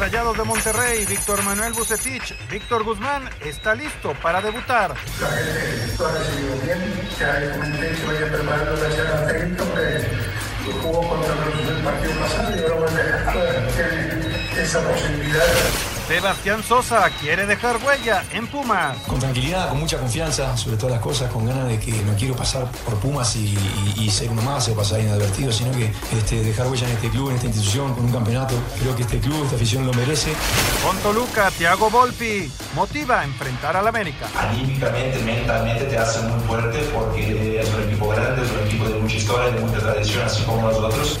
Rayados de Monterrey, Víctor Manuel Bucetich, Víctor Guzmán está listo para debutar. La gente lo ha recibido bien, ya comenté que vaya preparando la escena técnica que jugó contra nosotros el partido pasado y ahora vuelve a esa posibilidad. Sebastián Sosa quiere dejar huella en Pumas. Con tranquilidad, con mucha confianza, sobre todas las cosas, con ganas de que no quiero pasar por Pumas y, ser uno más o pasar inadvertido, sino que este, dejar huella en este club, en esta institución, con un campeonato. Creo que este club, esta afición lo merece. Con Toluca, Thiago Volpi motiva a enfrentar al América. Anímicamente, mentalmente te hace muy fuerte porque es un equipo grande, es un equipo de mucha historia, de mucha tradición, así como nosotros.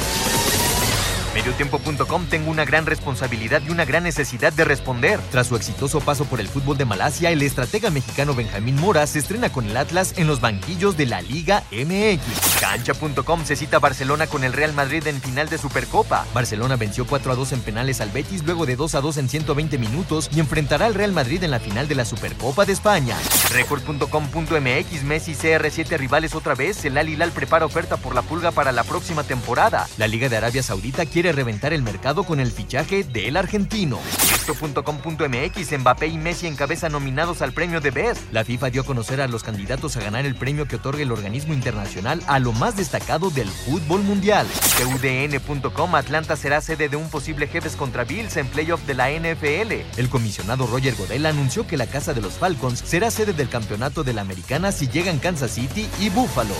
Mediotiempo.com tengo una gran responsabilidad y una gran necesidad de responder. Tras su exitoso paso por el fútbol de Malasia, el estratega mexicano Benjamín Mora se estrena con el Atlas en los banquillos de la Liga MX. Cancha.com se cita Barcelona con el Real Madrid en final de Supercopa. Barcelona venció 4 a 2 en penales al Betis luego de 2 a 2 en 120 minutos y enfrentará al Real Madrid en la final de la Supercopa de España. Record.com.mx Messi CR7 rivales otra vez. El Al Hilal prepara oferta por la pulga para la próxima temporada. La Liga de Arabia Saudita quiere reventar el mercado con el fichaje del argentino. Esto.com.mx Mbappé y Messi en cabeza nominados al premio de Best. La FIFA dio a conocer a los candidatos a ganar el premio que otorga el organismo internacional a lo más destacado del fútbol mundial. TUDN.com Atlanta será sede de un posible jefes contra Bills en playoff de la NFL. El comisionado Roger Godel anunció que la casa de los Falcons será sede del campeonato de la Americana si llegan Kansas City y Buffalo.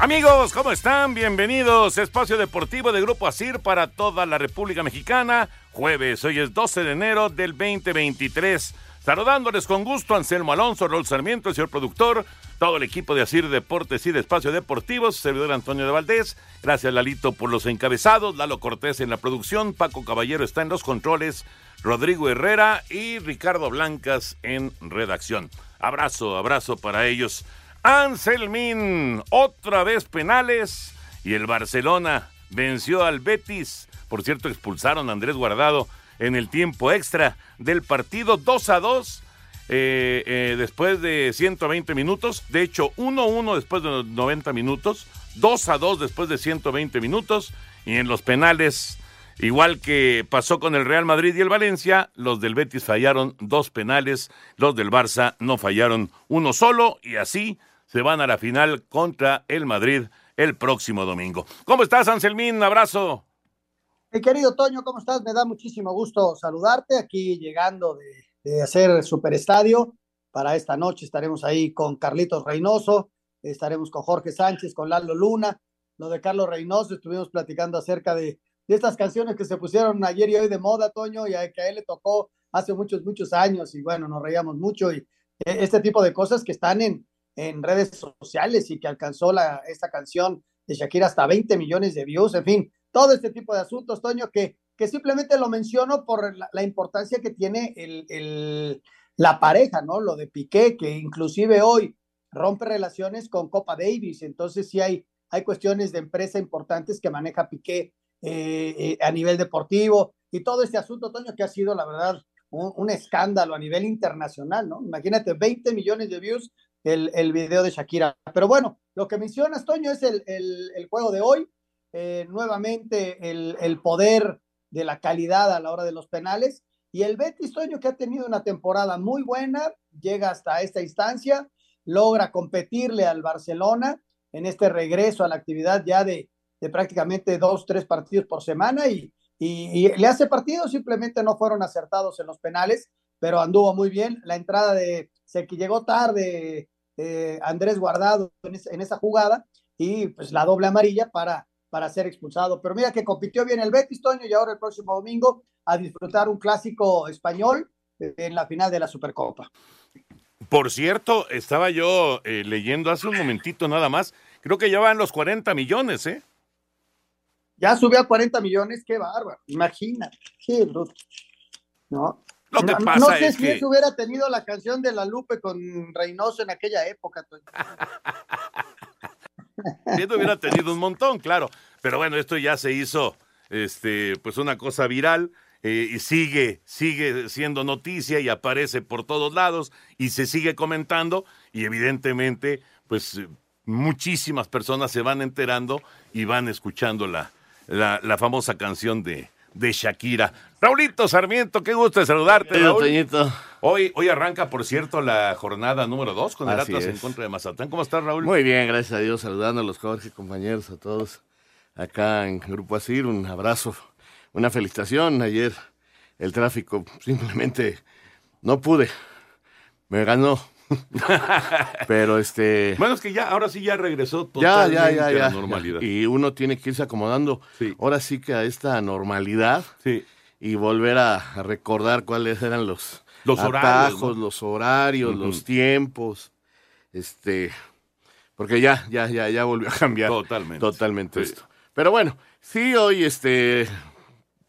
Amigos, ¿cómo están? Bienvenidos. Espacio Deportivo de Grupo Asir para toda la República Mexicana. Jueves, hoy es 12 de enero del 2023. Saludándoles con gusto Anselmo Alonso, Rol Sarmiento, el señor productor, todo el equipo de Asir Deportes y de Espacio Deportivo, servidor Antonio de Valdés. Gracias, Lalito, por los encabezados. Lalo Cortés en la producción. Paco Caballero está en los controles. Rodrigo Herrera y Ricardo Blancas en redacción. Abrazo, abrazo para ellos. Anselmín, otra vez penales y el Barcelona venció al Betis. Por cierto, expulsaron a Andrés Guardado en el tiempo extra del partido 2 a 2 eh, eh, después de 120 minutos. De hecho, 1-1 después de 90 minutos, 2 a 2 después de 120 minutos y en los penales Igual que pasó con el Real Madrid y el Valencia, los del Betis fallaron dos penales, los del Barça no fallaron uno solo y así se van a la final contra el Madrid el próximo domingo. ¿Cómo estás, Anselmín? Un abrazo. Mi querido Toño, ¿cómo estás? Me da muchísimo gusto saludarte aquí llegando de, de hacer Superestadio. Para esta noche estaremos ahí con Carlitos Reynoso, estaremos con Jorge Sánchez, con Lalo Luna. Lo de Carlos Reynoso, estuvimos platicando acerca de, de estas canciones que se pusieron ayer y hoy de moda, Toño, y a, que a él le tocó hace muchos, muchos años. Y bueno, nos reíamos mucho. Y eh, este tipo de cosas que están en, en redes sociales y que alcanzó la, esta canción de Shakira hasta 20 millones de views, en fin, todo este tipo de asuntos, Toño, que, que simplemente lo menciono por la, importancia que tiene el, el, la pareja, ¿no? Lo de Piqué, que inclusive hoy rompe relaciones con Copa Davis, entonces sí hay, hay cuestiones de empresa importantes que maneja Piqué eh, eh, a nivel deportivo y todo este asunto, Toño, que ha sido, la verdad, un, escándalo a nivel internacional, ¿no? Imagínate, 20 millones de views el, el video de Shakira. Pero bueno, lo que mencionas, Toño, es el, el, juego de hoy. Eh, nuevamente el, poder de la calidad a la hora de los penales. Y el Betis, Toño, que ha tenido una temporada muy buena, llega hasta esta instancia, logra competirle al Barcelona en este regreso a la actividad ya de, de prácticamente dos, tres partidos por semana y, y, y, le hace partido, simplemente no fueron acertados en los penales, pero anduvo muy bien. La entrada de, que llegó tarde eh, Andrés Guardado en, esa jugada y pues la doble amarilla para, para ser expulsado. Pero mira que compitió bien el Betis, Toño, y ahora el próximo domingo a disfrutar un clásico español en la final de la Supercopa. Por cierto, estaba yo eh, leyendo hace un momentito nada más, creo que ya van los 40 millones, ¿eh? Ya subió a 40 millones, qué bárbaro, imagínate, qué bruto. No, Lo que no, pasa no sé es si que... eso hubiera tenido la canción de La Lupe con Reynoso en aquella época. Siendo hubiera tenido un montón, claro. Pero bueno, esto ya se hizo este, pues una cosa viral eh, y sigue, sigue siendo noticia y aparece por todos lados y se sigue comentando y evidentemente pues muchísimas personas se van enterando y van escuchando la, la, la famosa canción de, de Shakira. Raulito Sarmiento, qué gusto de saludarte. Raúl. Hoy, hoy arranca, por cierto, la jornada número dos con el Así Atlas en es. contra de Mazatlán. ¿Cómo estás, Raúl? Muy bien, gracias a Dios, saludando a los Jorge, compañeros, a todos acá en Grupo Asir, un abrazo, una felicitación. Ayer el tráfico simplemente no pude, me ganó. Pero este. Bueno, es que ya, ahora sí ya regresó totalmente ya, ya, a la normalidad. Y uno tiene que irse acomodando ahora sí que a esta normalidad Sí. y volver a, a recordar cuáles eran los, Los horarios, los horarios, los tiempos. Este, porque ya, ya, ya, ya volvió a cambiar. Totalmente. Totalmente Sí. esto. Pero bueno, sí, hoy este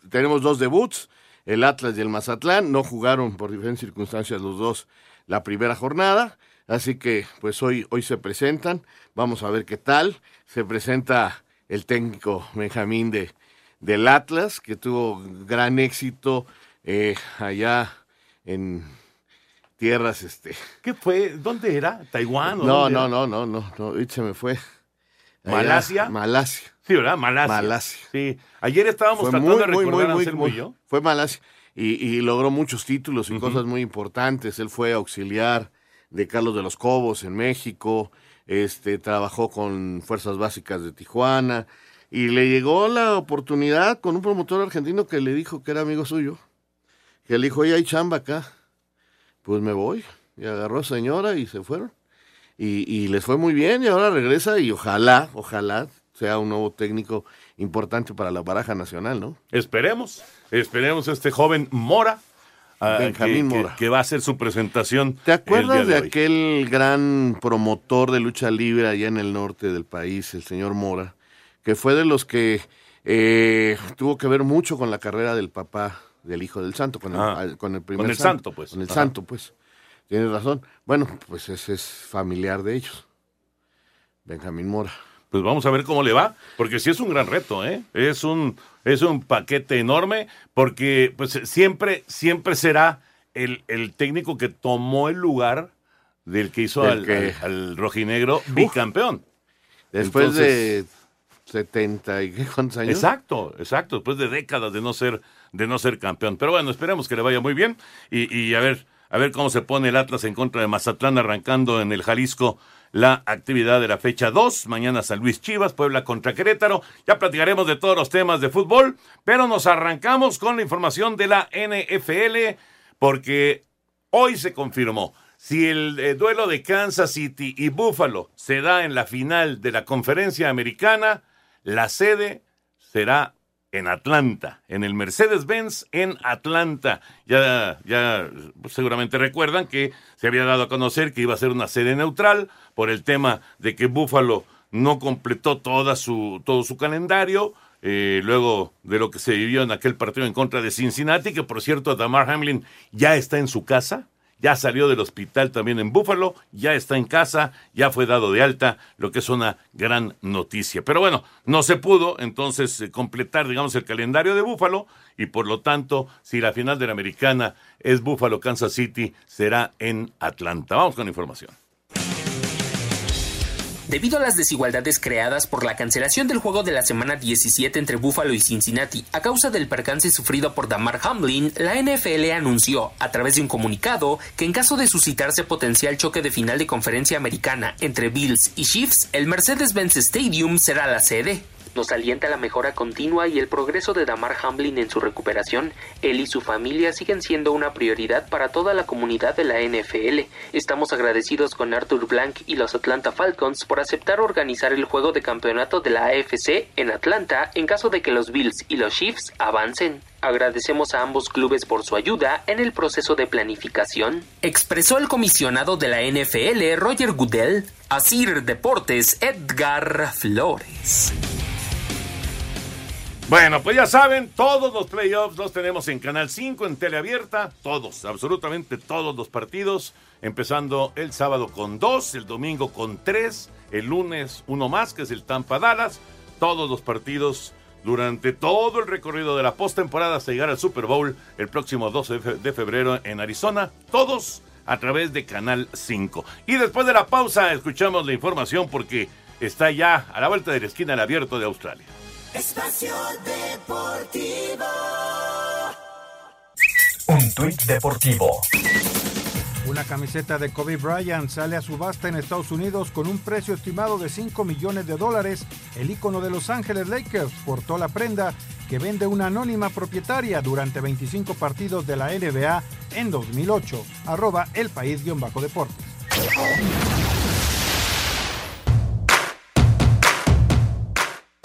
tenemos dos debuts. El Atlas y el Mazatlán no jugaron por diferentes circunstancias los dos la primera jornada. Así que pues hoy, hoy se presentan. Vamos a ver qué tal. Se presenta el técnico Benjamín de, del Atlas, que tuvo gran éxito eh, allá en tierras este. ¿Qué fue? ¿Dónde era? ¿Taiwán? o No, no, era? no, no, no, no, ahorita se me fue. Allá, ¿Malasia? Malasia. Sí, ¿verdad? Malasia. Malasia. Sí. Ayer estábamos Fue tratando muy, de recordar muy, a muy, Anselmo muy- y yo. Fue Malasia. Y, y logró muchos títulos y cosas muy importantes. Él fue auxiliar de Carlos de los Cobos en México. Este, trabajó con Fuerzas Básicas de Tijuana. Y le llegó la oportunidad con un promotor argentino que le dijo que era amigo suyo. Que le dijo, oye, hay chamba acá. Pues me voy. Y agarró a señora y se fueron. Y, y les fue muy bien y ahora regresa y ojalá, ojalá sea un nuevo técnico importante para la baraja nacional, ¿no? Esperemos, esperemos este joven Mora. Benjamín que, Mora. Que, va a hacer su presentación. ¿Te acuerdas de, aquel gran promotor de lucha libre allá en el norte del país, el señor Mora, que fue de los que eh, tuvo que ver mucho con la carrera del papá del hijo del santo, con el, Ah, con el primer con el santo, pues. Con el Ajá. santo, pues. Tienes razón. Bueno, pues ese es familiar de ellos. Benjamín Mora. Pues vamos a ver cómo le va, porque sí es un gran reto, ¿eh? Es un, es un paquete enorme, porque pues siempre, siempre será el, el técnico que tomó el lugar del que hizo al, que- al- al rojinegro bicampeón. Después Entonces- de 70 y qué cuántos años. Exacto, exacto, después de décadas de no ser, de no ser campeón. Pero bueno, esperemos que le vaya muy bien y, y a ver, a ver cómo se pone el Atlas en contra de Mazatlán, arrancando en el Jalisco la actividad de la fecha 2. Mañana San Luis Chivas, Puebla contra Querétaro. Ya platicaremos de todos los temas de fútbol, pero nos arrancamos con la información de la NFL, porque hoy se confirmó. Si el eh, duelo de Kansas City y Buffalo se da en la final de la conferencia americana, la sede será en Atlanta, en el Mercedes-Benz en Atlanta. Ya, ya pues, seguramente recuerdan que se había dado a conocer que iba a ser una sede neutral por el tema de que Buffalo no completó toda su, todo su calendario. eh, luego de lo que se vivió en aquel partido en contra de Cincinnati, que por cierto Damar Hamlin ya está en su casa, ya salió del hospital también en Búfalo, ya está en casa, ya fue dado de alta, lo que es una gran noticia. Pero bueno, no se pudo entonces eh, completar, digamos, el calendario de Búfalo y por lo tanto, si la final de la americana es Búfalo Kansas City, será en Atlanta. Vamos con información. Debido a las desigualdades creadas por la cancelación del juego de la semana 17 entre Buffalo y Cincinnati a causa del percance sufrido por Damar Hamlin, la NFL anunció, a través de un comunicado, que en caso de suscitarse potencial choque de final de conferencia americana entre Bills y Chiefs, el Mercedes-Benz Stadium será la sede. Nos alienta la mejora continua y el progreso de Damar Hamlin en su recuperación. Él y su familia siguen siendo una prioridad para toda la comunidad de la NFL. Estamos agradecidos con Arthur Blank y los Atlanta Falcons por aceptar organizar el juego de campeonato de la AFC en Atlanta en caso de que los Bills y los Chiefs avancen. Agradecemos a ambos clubes por su ayuda en el proceso de planificación. Expresó el comisionado de la NFL, Roger Goodell, a Sir Deportes, Edgar Flores. Bueno, pues ya saben, todos los playoffs los tenemos en Canal 5, en teleabierta, todos, absolutamente todos los partidos, empezando el sábado con dos, el domingo con tres, el lunes uno más, que es el Tampa Dallas, todos los partidos durante todo el recorrido de la postemporada hasta llegar al Super Bowl el próximo 12 de febrero en Arizona, todos a través de Canal 5. Y después de la pausa escuchamos la información porque está ya a la vuelta de la esquina el abierto de Australia. Espacio Deportivo. Un tuit deportivo. Una camiseta de Kobe Bryant sale a subasta en Estados Unidos con un precio estimado de 5 millones de dólares. El ícono de Los Ángeles Lakers portó la prenda que vende una anónima propietaria durante 25 partidos de la NBA en 2008. Arroba el país-deportes.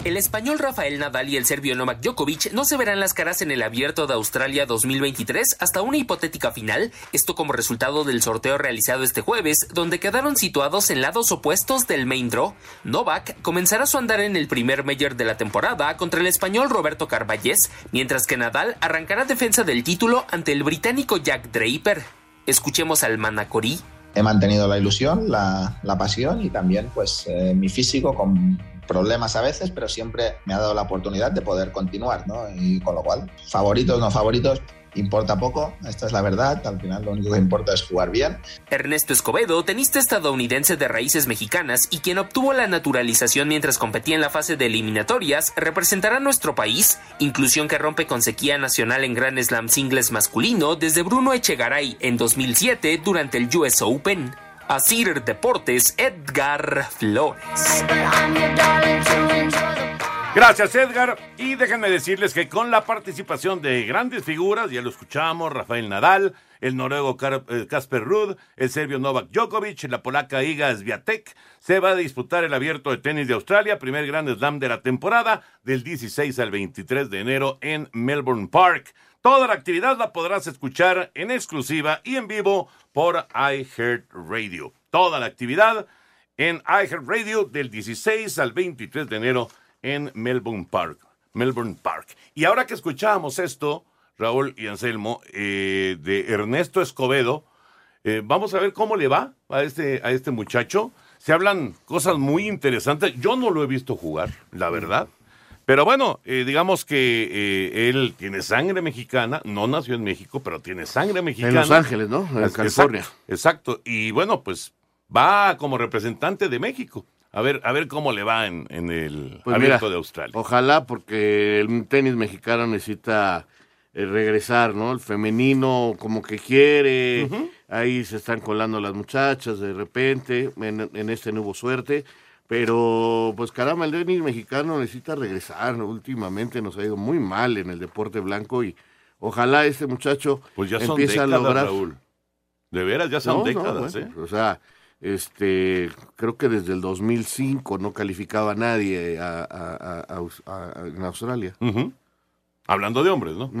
El español Rafael Nadal y el serbio Novak Djokovic no se verán las caras en el Abierto de Australia 2023 hasta una hipotética final, esto como resultado del sorteo realizado este jueves, donde quedaron situados en lados opuestos del main draw. Novak comenzará su andar en el primer Major de la temporada contra el español Roberto Carballés, mientras que Nadal arrancará defensa del título ante el británico Jack Draper. Escuchemos al Manacorí. He mantenido la ilusión, la, pasión y también pues eh, mi físico con problemas a veces, pero siempre me ha dado la oportunidad de poder continuar, ¿no? Y con lo cual, favoritos, no favoritos, importa poco, esta es la verdad, al final lo único que importa es jugar bien. Ernesto Escobedo, tenista estadounidense de raíces mexicanas y quien obtuvo la naturalización mientras competía en la fase de eliminatorias, representará nuestro país, inclusión que rompe con sequía nacional en Grand Slam singles masculino desde Bruno Echegaray en 2007 durante el US Open. Asir Deportes, Edgar Flores. Gracias Edgar y déjenme decirles que con la participación de grandes figuras, ya lo escuchamos, Rafael Nadal, el noruego Casper Ruud, el serbio Novak Djokovic, la polaca Iga Swiatek, se va a disputar el Abierto de Tenis de Australia, primer Grand Slam de la temporada, del 16 al 23 de enero en Melbourne Park. Toda la actividad la podrás escuchar en exclusiva y en vivo por iHeartRadio. Toda la actividad en iHeartRadio del 16 al 23 de enero en Melbourne Park. Melbourne Park. Y ahora que escuchábamos esto, Raúl y Anselmo, eh, de Ernesto Escobedo, eh, vamos a ver cómo le va a este, a este muchacho. Se hablan cosas muy interesantes. Yo no lo he visto jugar, la verdad. Pero bueno, eh, digamos que eh, él tiene sangre mexicana, no nació en México, pero tiene sangre mexicana. En Los Ángeles, ¿no? En California. Exacto, Y bueno, pues va como representante de México. A ver, a ver cómo le va en, el pues abierto de Australia. Ojalá, porque el tenis mexicano necesita eh, regresar, ¿no? El femenino como que quiere, ahí se están colando las muchachas de repente, en, en este nuevo suerte. Pero, pues caramba, el tenis mexicano necesita regresar. Últimamente nos ha ido muy mal en el deporte blanco y ojalá este muchacho pues ya son empiece décadas, a lograr. Raúl. De veras, ya son décadas, ¿eh? O sea, este, creo que desde el 2005 no calificaba a nadie a, en Australia. Hablando de hombres, ¿no?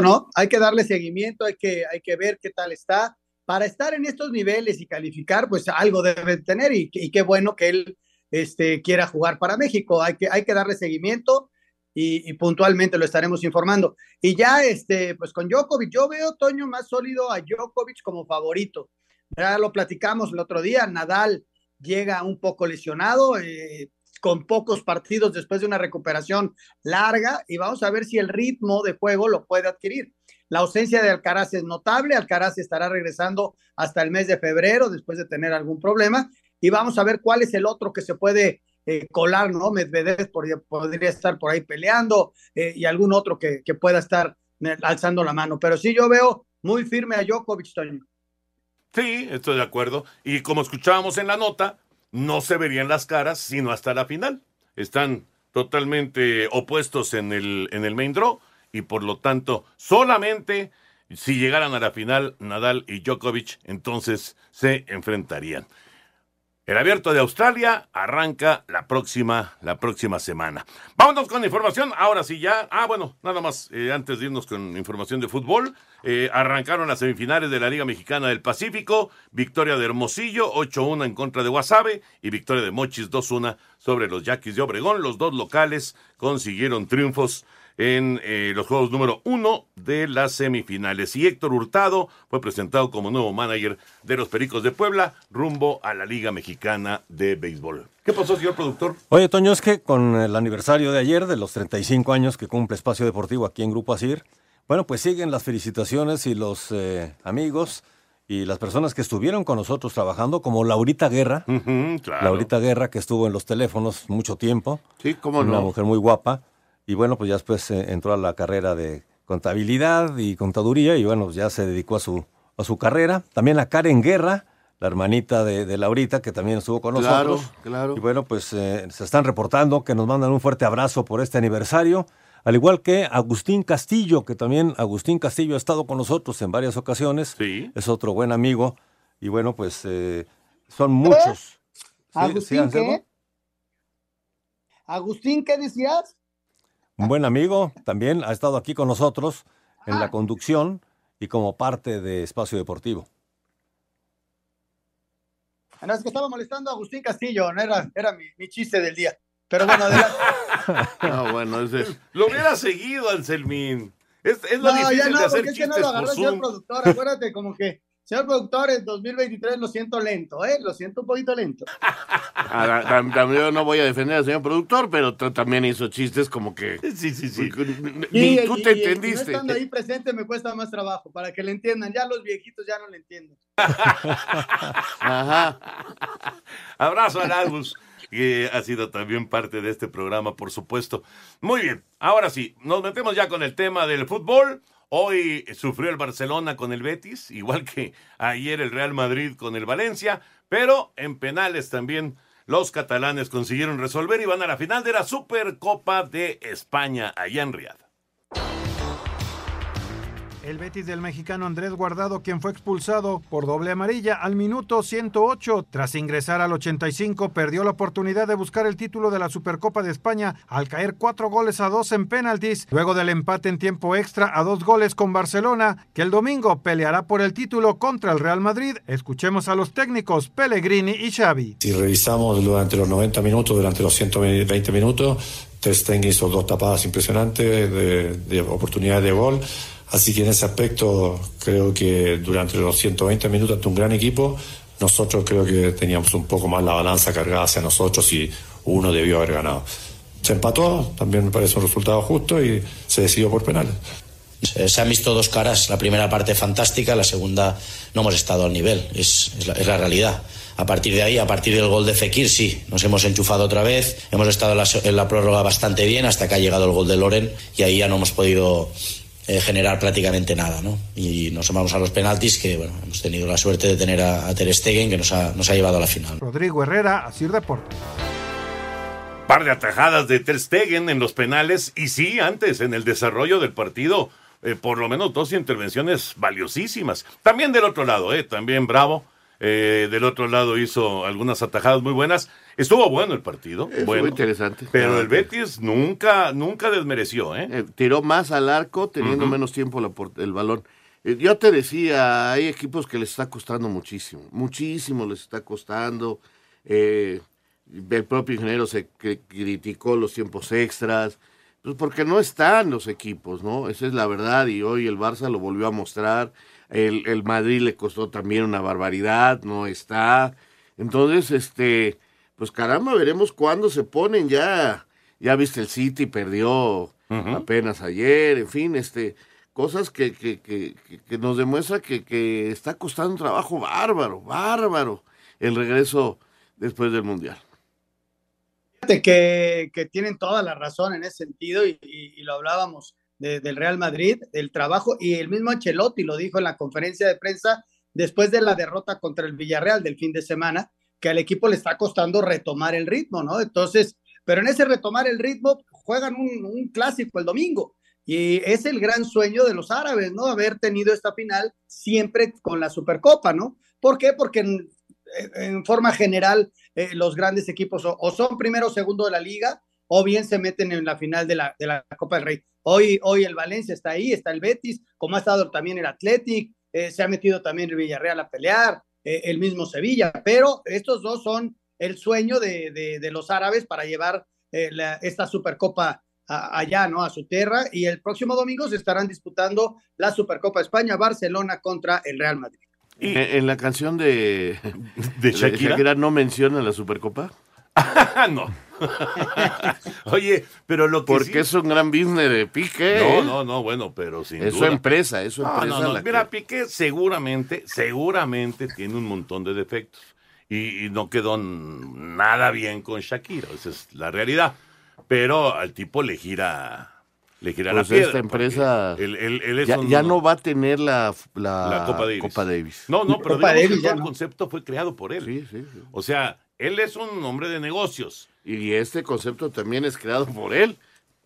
No, hay que darle seguimiento, hay que, hay que ver qué tal está. Para estar en estos niveles y calificar, pues algo debe tener y, y qué bueno que él este, quiera jugar para México. Hay que, hay que darle seguimiento y, puntualmente lo estaremos informando. Y ya, este, pues con Djokovic, yo veo, Toño, más sólido a Djokovic como favorito. Ya lo platicamos el otro día, Nadal llega un poco lesionado, eh, con pocos partidos después de una recuperación larga, y vamos a ver si el ritmo de juego lo puede adquirir. La ausencia de Alcaraz es notable, Alcaraz estará regresando hasta el mes de febrero después de tener algún problema, y vamos a ver cuál es el otro que se puede eh, colar, ¿no? Medvedev podría, estar por ahí peleando eh, y algún otro que, pueda estar eh, alzando la mano. Pero sí, yo veo muy firme a Djokovic, Toño. Sí, estoy de acuerdo. Y como escuchábamos en la nota, no se verían las caras sino hasta la final. Están totalmente opuestos en el, en el main draw y por lo tanto solamente si llegaran a la final Nadal y Djokovic entonces se enfrentarían. El abierto de Australia arranca la próxima, la próxima semana. Vámonos con información. Ahora sí ya. Ah, bueno, nada más eh, antes de irnos con información de fútbol. Eh, arrancaron las semifinales de la Liga Mexicana del Pacífico. Victoria de Hermosillo, 8-1 en contra de Guasave. Y victoria de Mochis, 2-1 sobre los Yaquis de Obregón. Los dos locales consiguieron triunfos en eh, los juegos número uno de las semifinales. Y Héctor Hurtado fue presentado como nuevo manager de los Pericos de Puebla rumbo a la Liga Mexicana de Béisbol. ¿Qué pasó, señor productor? Oye, Toño, es que con el aniversario de ayer, de los 35 años que cumple Espacio Deportivo aquí en Grupo Asir, bueno, pues siguen las felicitaciones y los eh, amigos y las personas que estuvieron con nosotros trabajando, como Laurita Guerra. Laurita Guerra, que estuvo en los teléfonos mucho tiempo. Sí, cómo Una no. mujer muy guapa. Y bueno, pues ya después eh, entró a la carrera de contabilidad y contaduría y bueno, ya se dedicó a su, a su carrera. También a Karen Guerra, la hermanita de, de Laurita, que también estuvo con Claro, nosotros. claro. Y bueno, pues eh, se están reportando que nos mandan un fuerte abrazo por este aniversario. Al igual que Agustín Castillo, que también Agustín Castillo ha estado con nosotros en varias ocasiones. Sí. Es otro buen amigo. Y bueno, pues eh, son muchos. Sí, ¿Agustín sí, qué? ¿Agustín qué decías? Un buen amigo, también ha estado aquí con nosotros en la conducción y como parte de Espacio Deportivo. Ah, No, es que estaba molestando a Agustín Castillo, no era, era mi, mi chiste del día. Pero bueno, adelante. No, bueno, ese... Lo hubiera seguido, Anselmín. Es, es lo No, ya difícil no, de hacer porque es que no chistes lo agarró el señor productor. Acuérdate, como que, señor productor, en 2023 lo siento lento, ¿eh? Lo siento un poquito lento. Ah, tam- También yo no voy a defender al señor productor, pero también hizo chistes como que... Sí, sí, sí. Ni Y- tú y- te y- y entendiste. no estando ahí presente me cuesta más trabajo, para que le entiendan. Ya los viejitos ya no le entienden. Ajá. Abrazo a Agus, que ha sido también parte de este programa, por supuesto. Muy bien, ahora sí, nos metemos ya con el tema del fútbol. Hoy sufrió el Barcelona con el Betis, igual que ayer el Real Madrid con el Valencia, pero en penales también los catalanes consiguieron resolver y van a la final de la Supercopa de España allá en Riyadh. El Betis del mexicano Andrés Guardado, quien fue expulsado por doble amarilla al minuto 108, tras ingresar al 85, perdió la oportunidad de buscar el título de la Supercopa de España al caer cuatro goles a dos en penaltis, luego del empate en tiempo extra a dos goles con Barcelona, que el domingo peleará por el título contra el Real Madrid. Escuchemos a los técnicos Pellegrini y Xavi. Si revisamos durante los 90 minutos, durante los 120 minutos, Ter hizo dos tapadas impresionantes de oportunidades de gol. Así que en ese aspecto creo que durante los 120 minutos ante un gran equipo, nosotros creo que teníamos un poco más la balanza cargada hacia nosotros y uno debió haber ganado. Se empató, también me parece un resultado justo y se decidió por penales. Eh, Se han visto dos caras. La primera parte fantástica, la segunda no hemos estado al nivel. Es, es la, es la realidad. A partir de ahí, a partir del gol de Fekir, sí, nos hemos enchufado otra vez. Hemos estado en la, en la prórroga bastante bien hasta que ha llegado el gol de Loren y ahí ya no hemos podido eh, generar prácticamente nada, ¿no? Y nos vamos a los penaltis que, bueno, hemos tenido la suerte de tener a, a Ter Stegen que nos ha, nos ha llevado a la final. Rodrigo Herrera, Asir Deportes. Par de atajadas de Ter Stegen en los penales y sí, antes en el desarrollo del partido, eh, por lo menos dos intervenciones valiosísimas. También del otro lado, eh, también Bravo. eh, del otro lado hizo algunas atajadas muy buenas. Estuvo bueno el partido. Estuvo bueno, interesante. Pero Claro el Betis nunca, nunca desmereció, ¿eh? Eh, tiró más al arco teniendo menos tiempo la el balón. Eh, yo te decía, hay equipos que les está costando muchísimo, muchísimo les está costando. Eh, el propio ingeniero se cri- criticó los tiempos extras, pues porque no están los equipos, ¿no? Esa es la verdad y hoy el Barça lo volvió a mostrar. El, el Madrid le costó también una barbaridad, no está. Entonces, este, pues caramba, veremos cuándo se ponen ya. Ya viste el City perdió apenas ayer, en fin, este, cosas que, que, que, que- que nos demuestra que, que está costando un trabajo bárbaro, bárbaro, el regreso después del Mundial. Fíjate que, que tienen toda la razón en ese sentido y, y- y lo hablábamos de- del Real Madrid, del trabajo y el mismo Ancelotti lo dijo en la conferencia de prensa después de la derrota contra el Villarreal del fin de semana, que al equipo le está costando retomar el ritmo, ¿no? Entonces, pero en ese retomar el ritmo juegan un, clásico el domingo. Y es el gran sueño de los árabes, ¿no? Haber tenido esta final siempre con la Supercopa, ¿no? ¿Por qué? Porque en, forma general eh, los grandes equipos o, o, son primero o segundo de la liga o bien se meten en la final de la, de la Copa del Rey. Hoy, hoy el Valencia está ahí, está el Betis, como ha estado también el Athletic, eh, se ha metido también el Villarreal a pelear, eh, el mismo Sevilla, pero estos dos son el sueño de, de, de los árabes para llevar eh, la, esta Supercopa a, allá, ¿no? A su tierra, y el próximo domingo se estarán disputando la Supercopa España, Barcelona contra el Real Madrid. Y, en la canción de, de Shakira? de Shakira no menciona la Supercopa. no. Oye, pero lo que Porque sí... es un gran business de Piqué. No, no, no, bueno, pero sin es duda. su empresa, es su No, empresa. no, no. Mira, que- Piqué seguramente, seguramente tiene un montón de defectos. Y, y no quedó nada bien con Shakira, esa es la realidad. Pero al tipo le gira, le gira Pues la piedra. esta empresa porque Él, él- él es ya, un- ya no va a tener la, la, la Copa Davis. Copa Davis. No, no, pero Copa digamos Davis que todo el no. concepto fue creado por él. Sí, sí, sí. O sea, él es un hombre de negocios Y este concepto también es creado por él.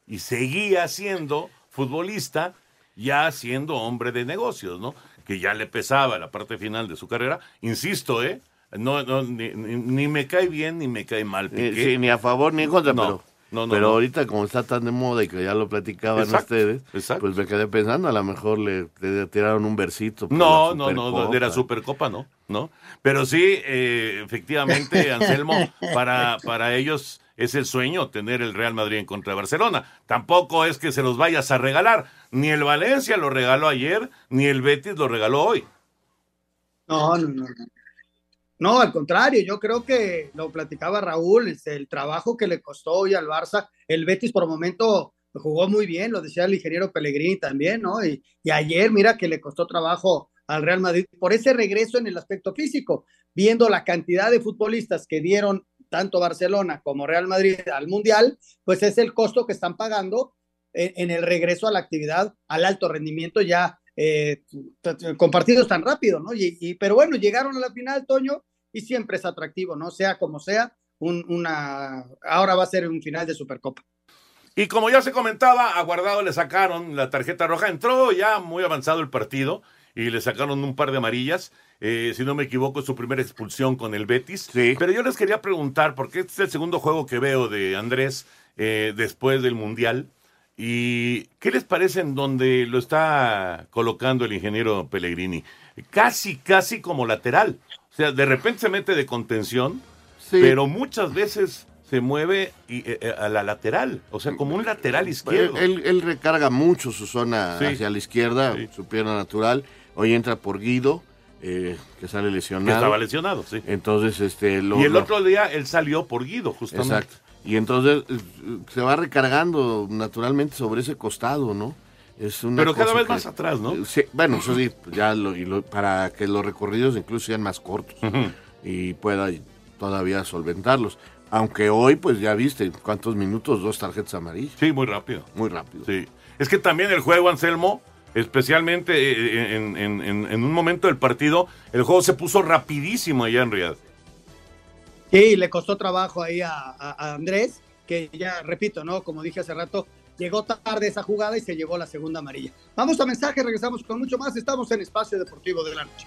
y seguía siendo futbolista, ya siendo hombre de negocios, ¿no? Que ya le pesaba la parte final de su carrera. Insisto, ¿eh? No, no, ni, ni- me cae bien ni me cae mal. Ni, Piqué. sí, ni a favor ni en contra, No, pero, no, no, pero no. ahorita como está tan de moda y que ya lo platicaban Exacto, ustedes, exacto. pues me quedé pensando, a lo mejor le, le tiraron un versito. No, no, no, no, de la Supercopa. Supercopa no, ¿no? Pero sí, eh, efectivamente, Anselmo, para, para ellos es el sueño tener el Real Madrid en contra de Barcelona. Tampoco es que se los vayas a regalar. Ni el Valencia lo regaló ayer, ni el Betis lo regaló hoy. No, no, no. No. Al contrario, yo creo que lo platicaba Raúl, este, el trabajo que le costó hoy al Barça, el Betis por momento jugó muy bien, lo decía el ingeniero Pellegrini también, ¿no? Y, y ayer, mira que le costó trabajo al Real Madrid por ese regreso en el aspecto físico, viendo la cantidad de futbolistas que dieron tanto Barcelona como Real Madrid al Mundial, pues es el costo que están pagando en, en el regreso a la actividad, al alto rendimiento ya eh, t- t- con partidos tan rápido, ¿no? Y, y- pero bueno, llegaron a la final, Toño, y siempre es atractivo, ¿no? Sea como sea, un, una, ahora va a ser un final de Supercopa. Y como ya se comentaba, a Guardado le sacaron la tarjeta roja. Entró ya muy avanzado el partido y le sacaron un par de amarillas. Eh, si no me equivoco, es su primera expulsión con el Betis. Pero yo les quería preguntar, porque este es el segundo juego que veo de Andrés eh, después del Mundial. ¿Y qué les parece en donde lo está colocando el ingeniero Pellegrini? Casi, casi como lateral. O sea, de repente se mete de contención, Sí. pero muchas veces se mueve y, eh, eh, a la lateral. O sea, como un lateral izquierdo. Él, recarga mucho su zona Sí. hacia la izquierda, su pierna natural. Hoy entra por Guido, eh, que sale que lesionado. estaba lesionado, sí. Entonces, este, lo- y el lo- otro día él salió por Guido, justamente. Exacto. Y entonces eh, se va recargando naturalmente sobre ese costado, ¿no? Es una Pero cada vez que- más atrás, ¿no? Eh, sí, bueno, eso sí, ya lo, y lo- para que los recorridos incluso sean más cortos y pueda todavía solventarlos. Aunque hoy, pues ya viste, ¿cuántos minutos? Dos tarjetas amarillas. Sí, muy rápido. Muy rápido. Sí. Es que también el juego, Anselmo, especialmente eh, en, en- en- en un momento del partido, el juego se puso rapidísimo allá en Riyadh. Sí, le costó trabajo ahí a, a- a Andrés, que ya repito, ¿no? Como dije hace rato, llegó tarde esa jugada y se llevó la segunda amarilla. Vamos a mensaje, regresamos con mucho más. Estamos en Espacio Deportivo de la Noche.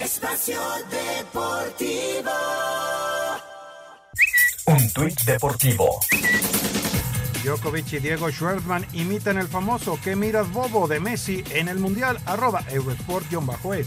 Espacio Deportivo. Un tuit deportivo. Djokovic y Diego Schwartzman imitan el famoso ¿Qué miras bobo? de Messi en el Mundial, arroba Eurosport-es.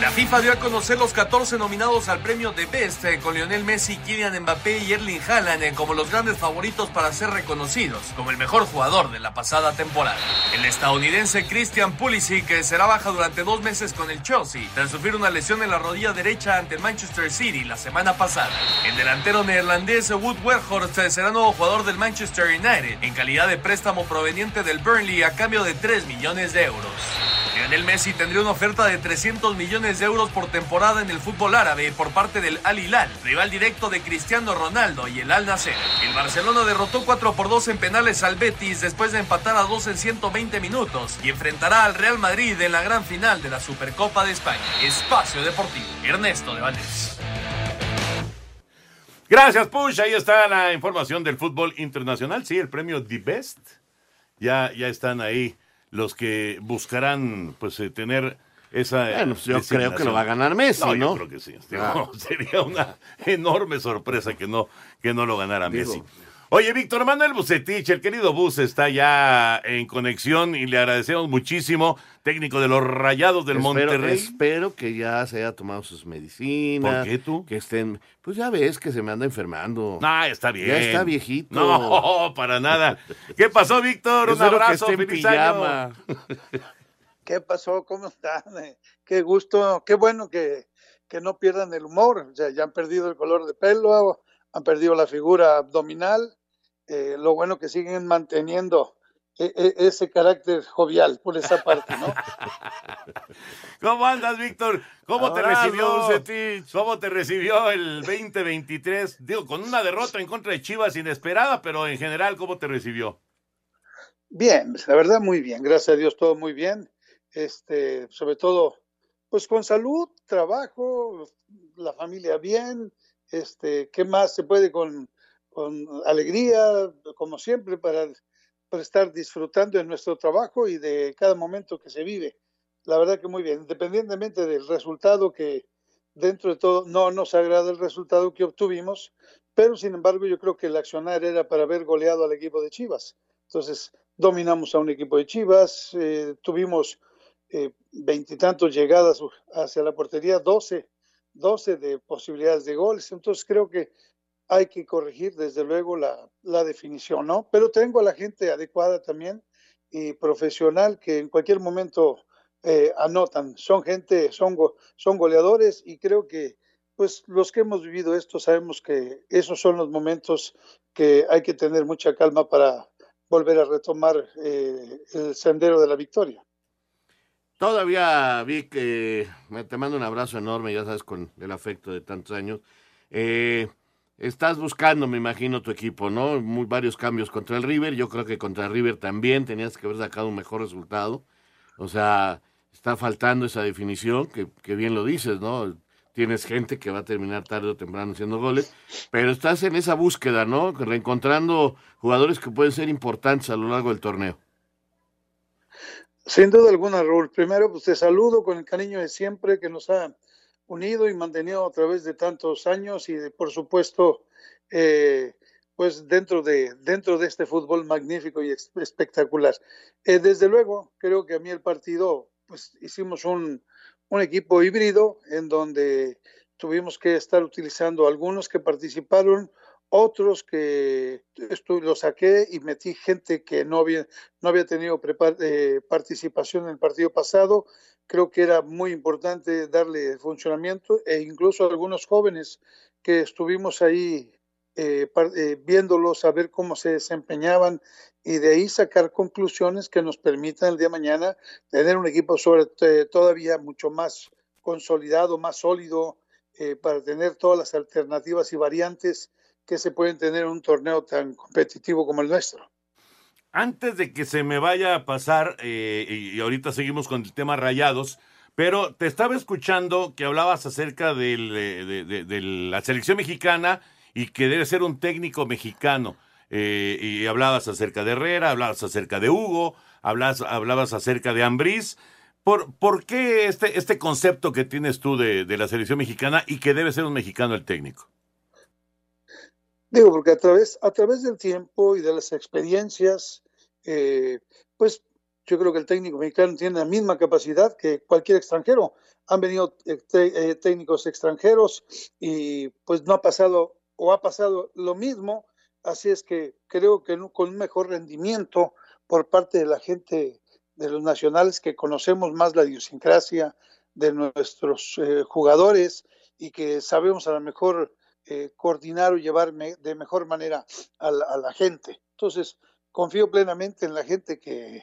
La FIFA dio a conocer los 14 nominados al premio de Best eh, con Lionel Messi, Kylian Mbappé y Erling Haaland eh, como los grandes favoritos para ser reconocidos como el mejor jugador de la pasada temporada. El estadounidense Christian Pulisic eh, será baja durante dos meses con el Chelsea tras sufrir una lesión en la rodilla derecha ante el Manchester City la semana pasada. El delantero neerlandés Wood Weghorst será nuevo jugador del Manchester United en calidad de préstamo proveniente del Burnley a cambio de 3 millones de euros. El Lionel Messi tendría una oferta de 300 millones de euros por temporada en el fútbol árabe por parte del Al Hilal, rival directo de Cristiano Ronaldo y el Al Nasser. El Barcelona derrotó 4 por 2 en penales al Betis después de empatar a 2 en 120 minutos y enfrentará al Real Madrid en la gran final de la Supercopa de España. Espacio Deportivo. Ernesto de Valdés. Gracias, Push. Ahí está la información del fútbol internacional. Sí, el premio The Best. Ya, ya están ahí los que buscarán pues eh, tener esa. Bueno, pues yo creo que lo va a ganar Messi, ¿no? Yo creo que sí. Ah. Sería una enorme sorpresa que no, que no lo ganara Messi. Oye, Víctor Manuel Bucetich, el querido Bus está ya en conexión y le agradecemos muchísimo, técnico de los Rayados del Espero- Monterrey. Espero que ya se haya tomado sus medicinas. ¿Por qué tú? Que estén. Pues ya ves que se me anda enfermando. Ah, está bien. Ya está viejito. No, para nada. ¿Qué pasó, Víctor? Un Espero que abrazo, en feliz año. pijama. ¿Qué pasó? ¿Cómo están? Qué gusto, qué bueno que, que no pierdan el humor. O sea, ya han perdido el color de pelo, han perdido la figura abdominal. Eh, lo bueno que siguen manteniendo e- e- ese carácter jovial por esa parte, ¿no? ¿Cómo andas, Víctor? ¿Cómo te recibió Bucetich. ¿Cómo te recibió el 2023? Digo, con una derrota en contra de Chivas inesperada, pero en general, ¿cómo te recibió? Bien, la verdad muy bien, gracias a Dios todo muy bien. Este, sobre todo, pues con salud, trabajo, la familia bien. Este, ¿qué más se puede con, con alegría, como siempre, para, para estar disfrutando de nuestro trabajo y de cada momento que se vive? La verdad que muy bien, independientemente del resultado que dentro de todo no nos agrada el resultado que obtuvimos, pero sin embargo yo creo que el accionar era para haber goleado al equipo de Chivas. Entonces, dominamos a un equipo de Chivas, eh, tuvimos eh, veintitantos llegadas hacia la portería, 12, 12 de posibilidades de goles. Entonces, creo que hay que corregir desde luego la, la definición, ¿no? Pero tengo a la gente adecuada también y profesional que en cualquier momento eh, anotan. Son gente, son, go- son goleadores y creo que pues los que hemos vivido esto sabemos que esos son los momentos que hay que tener mucha calma para volver a retomar eh, el sendero de la victoria. Todavía vi que me- te mando un abrazo enorme, ya sabes, con el afecto de tantos años. Eh, estás buscando, me imagino, tu equipo, ¿no? Muy, varios cambios contra el River. Yo creo que contra el River también tenías que haber sacado un mejor resultado. O sea, está faltando esa definición, que, bien lo dices, ¿no? Tienes gente que va a terminar tarde o temprano haciendo goles, pero estás en esa búsqueda, ¿no? Reencontrando jugadores que pueden ser importantes a lo largo del torneo. Sin duda alguna, Raúl. Primero, pues te saludo con el cariño de siempre que nos ha unido y mantenido a través de tantos años y, por supuesto, eh, pues dentro de, dentro de este fútbol magnífico y espectacular. Eh, desde luego, creo que a mí el partido, pues hicimos un, un equipo híbrido en donde tuvimos que estar utilizando algunos que participaron, otros que lo saqué y metí gente que no había, no había tenido eh, participación en el partido pasado. Creo que era muy importante darle funcionamiento e incluso algunos jóvenes que estuvimos ahí eh, eh, viéndolos, a ver cómo se desempeñaban y de ahí sacar conclusiones que nos permitan el día de mañana tener un equipo sobre, eh, todavía mucho más consolidado, más sólido, eh, para tener todas las alternativas y variantes que se pueden tener en un torneo tan competitivo como el nuestro. Antes de que se me vaya a pasar, eh, y, ahorita seguimos con el tema rayados, pero te estaba escuchando que hablabas acerca eh, de la selección mexicana y que debe ser un técnico mexicano. Eh, y hablabas acerca de Herrera, hablabas acerca de Hugo, hablabas, hablabas acerca de Ambriz. ¿Por, ¿Por qué este, este concepto que tienes tú de, de la selección mexicana y que debe ser un mexicano el técnico? Digo, porque a través, a través del tiempo y de las experiencias, eh, pues yo creo que el técnico mexicano tiene la misma capacidad que cualquier extranjero. Han venido eh, eh, técnicos extranjeros y pues no ha pasado o ha pasado lo mismo. Así es que creo que con un mejor rendimiento por parte de la gente de los nacionales que conocemos más la idiosincrasia de nuestros jugadores y que sabemos a lo mejor eh, coordinar o llevar me- de mejor manera a la, a la gente. Entonces, confío plenamente en la gente que,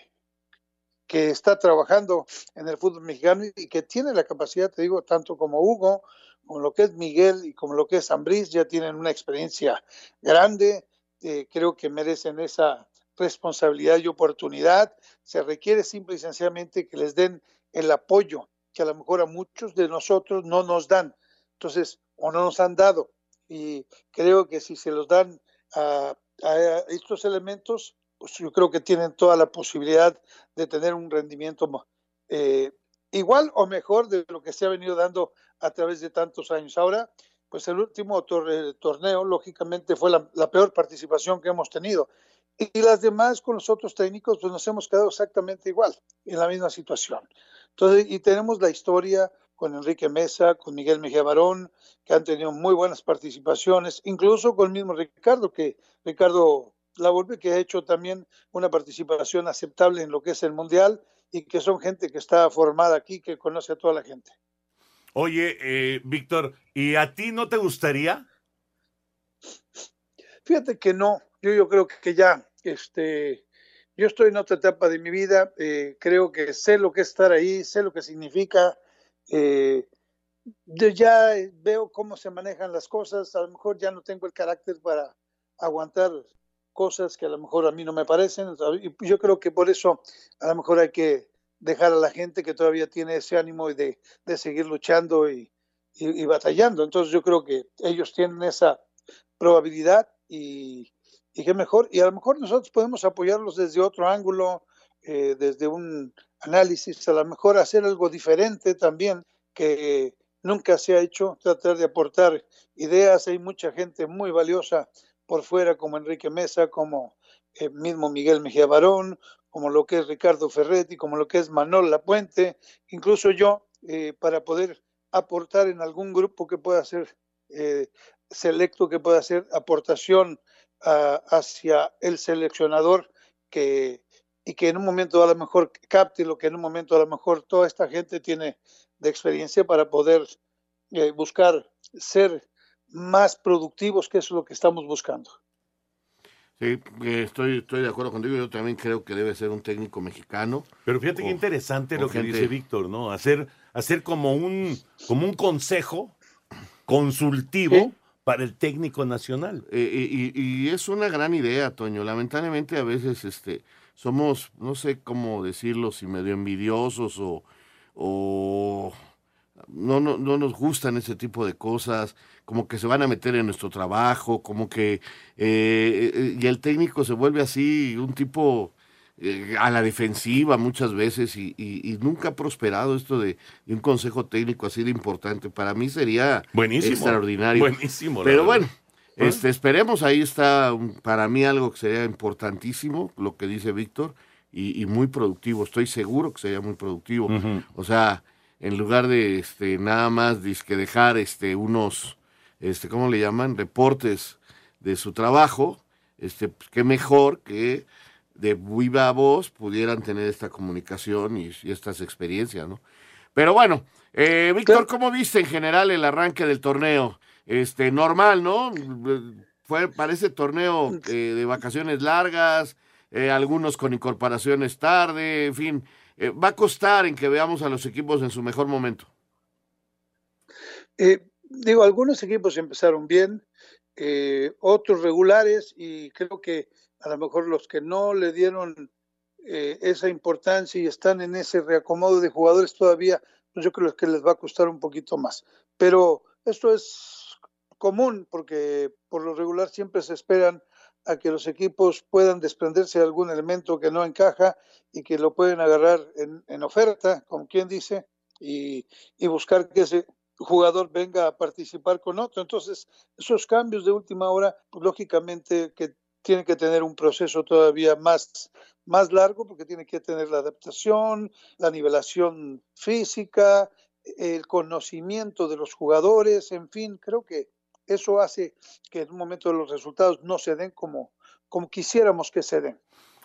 que está trabajando en el fútbol mexicano y que tiene la capacidad, te digo, tanto como Hugo, como lo que es Miguel y como lo que es Ambriz, ya tienen una experiencia grande, eh, creo que merecen esa responsabilidad y oportunidad. Se requiere simple y sencillamente que les den el apoyo que a lo mejor a muchos de nosotros no nos dan. Entonces, o no nos han dado. Y creo que si se los dan a, estos elementos, pues yo creo que tienen toda la posibilidad de tener un rendimiento eh, igual o mejor de lo que se ha venido dando a través de tantos años. Ahora, pues el último torneo, lógicamente, fue la, la, peor participación que hemos tenido. Y las demás con los otros técnicos, pues nos hemos quedado exactamente igual, en la misma situación. Entonces, y tenemos la historia con Enrique Mesa, con Miguel Mejía Barón, que han tenido muy buenas participaciones, incluso con el mismo Ricardo, que Ricardo Lavolpe, que ha hecho también una participación aceptable en lo que es el Mundial y que son gente que está formada aquí, que conoce a toda la gente. Oye, eh, Víctor, ¿y a ti no te gustaría? Fíjate que no, yo, yo creo que ya, este, yo estoy en otra etapa de mi vida, eh, creo que sé lo que es estar ahí, sé lo que significa, eh, yo ya veo cómo se manejan las cosas, a lo mejor ya no tengo el carácter para aguantar cosas que a lo mejor a mí no me parecen, y yo creo que por eso a lo mejor hay que dejar a la gente que todavía tiene ese ánimo de, de seguir luchando y, y, batallando. Entonces yo creo que ellos tienen esa probabilidad y, y qué mejor. Y a lo mejor nosotros podemos apoyarlos desde otro ángulo, eh, desde un análisis, a lo mejor hacer algo diferente también que nunca se ha hecho, tratar de aportar ideas. Hay mucha gente muy valiosa por fuera, como Enrique Mesa, como el mismo Miguel Mejía Barón, como lo que es Ricardo Ferretti, como lo que es Manol Lapuente, incluso yo, eh, para poder aportar en algún grupo que pueda ser eh, selecto, que pueda hacer aportación hacia el seleccionador que, y que en un momento a lo mejor capte lo que en un momento a lo mejor toda esta gente tiene de experiencia para poder eh, buscar ser más productivos, que es lo que estamos buscando. Sí, eh, estoy, estoy de acuerdo contigo. Yo también creo que debe ser un técnico mexicano. Pero fíjate qué interesante lo que dice Víctor, ¿no? Hacer, hacer como un, como un consejo consultivo para el técnico nacional. Eh, y, es una gran idea, Toño. Lamentablemente a veces este, somos, no sé cómo decirlo, si medio envidiosos o, o no, no, no nos gustan ese tipo de cosas, como que se van a meter en nuestro trabajo, como que... Eh, eh, y el técnico se vuelve así, un tipo eh, a la defensiva muchas veces y, nunca ha prosperado esto de, un consejo técnico así de importante. Para mí sería extraordinario. Buenísimo. Pero bueno, este, esperemos, ahí está para mí algo que sería importantísimo, lo que dice Víctor, y, muy productivo. Estoy seguro que sería muy productivo. O sea, en lugar de este, nada más que dejar este, unos, este, ¿cómo le llaman? Reportes de su trabajo, este, pues, qué mejor que de viva voz pudieran tener esta comunicación y, estas experiencias, ¿no? Pero bueno, eh, Víctor, ¿cómo viste en general el arranque del torneo? Este, normal, ¿no? Fue, parece torneo eh, de vacaciones largas, eh, algunos con incorporaciones tarde, en fin. va a costar en que veamos a los equipos en su mejor momento. digo, algunos equipos empezaron bien, otros regulares, y creo que a lo mejor los que no le dieron eh, esa importancia y están en ese reacomodo de jugadores todavía, pues yo creo que les va a costar un poquito más. Pero esto es común porque por lo regular siempre se esperan a que los equipos puedan desprenderse de algún elemento que no encaja y que lo pueden agarrar en, oferta, como quien dice, y, buscar que ese jugador venga a participar con otro. Entonces, esos cambios de última hora, lógicamente que tiene que tener un proceso todavía más, más largo porque tiene que tener la adaptación, la nivelación física, el conocimiento de los jugadores, en fin, creo que eso hace que en un momento los resultados no se den como, como quisiéramos que se den.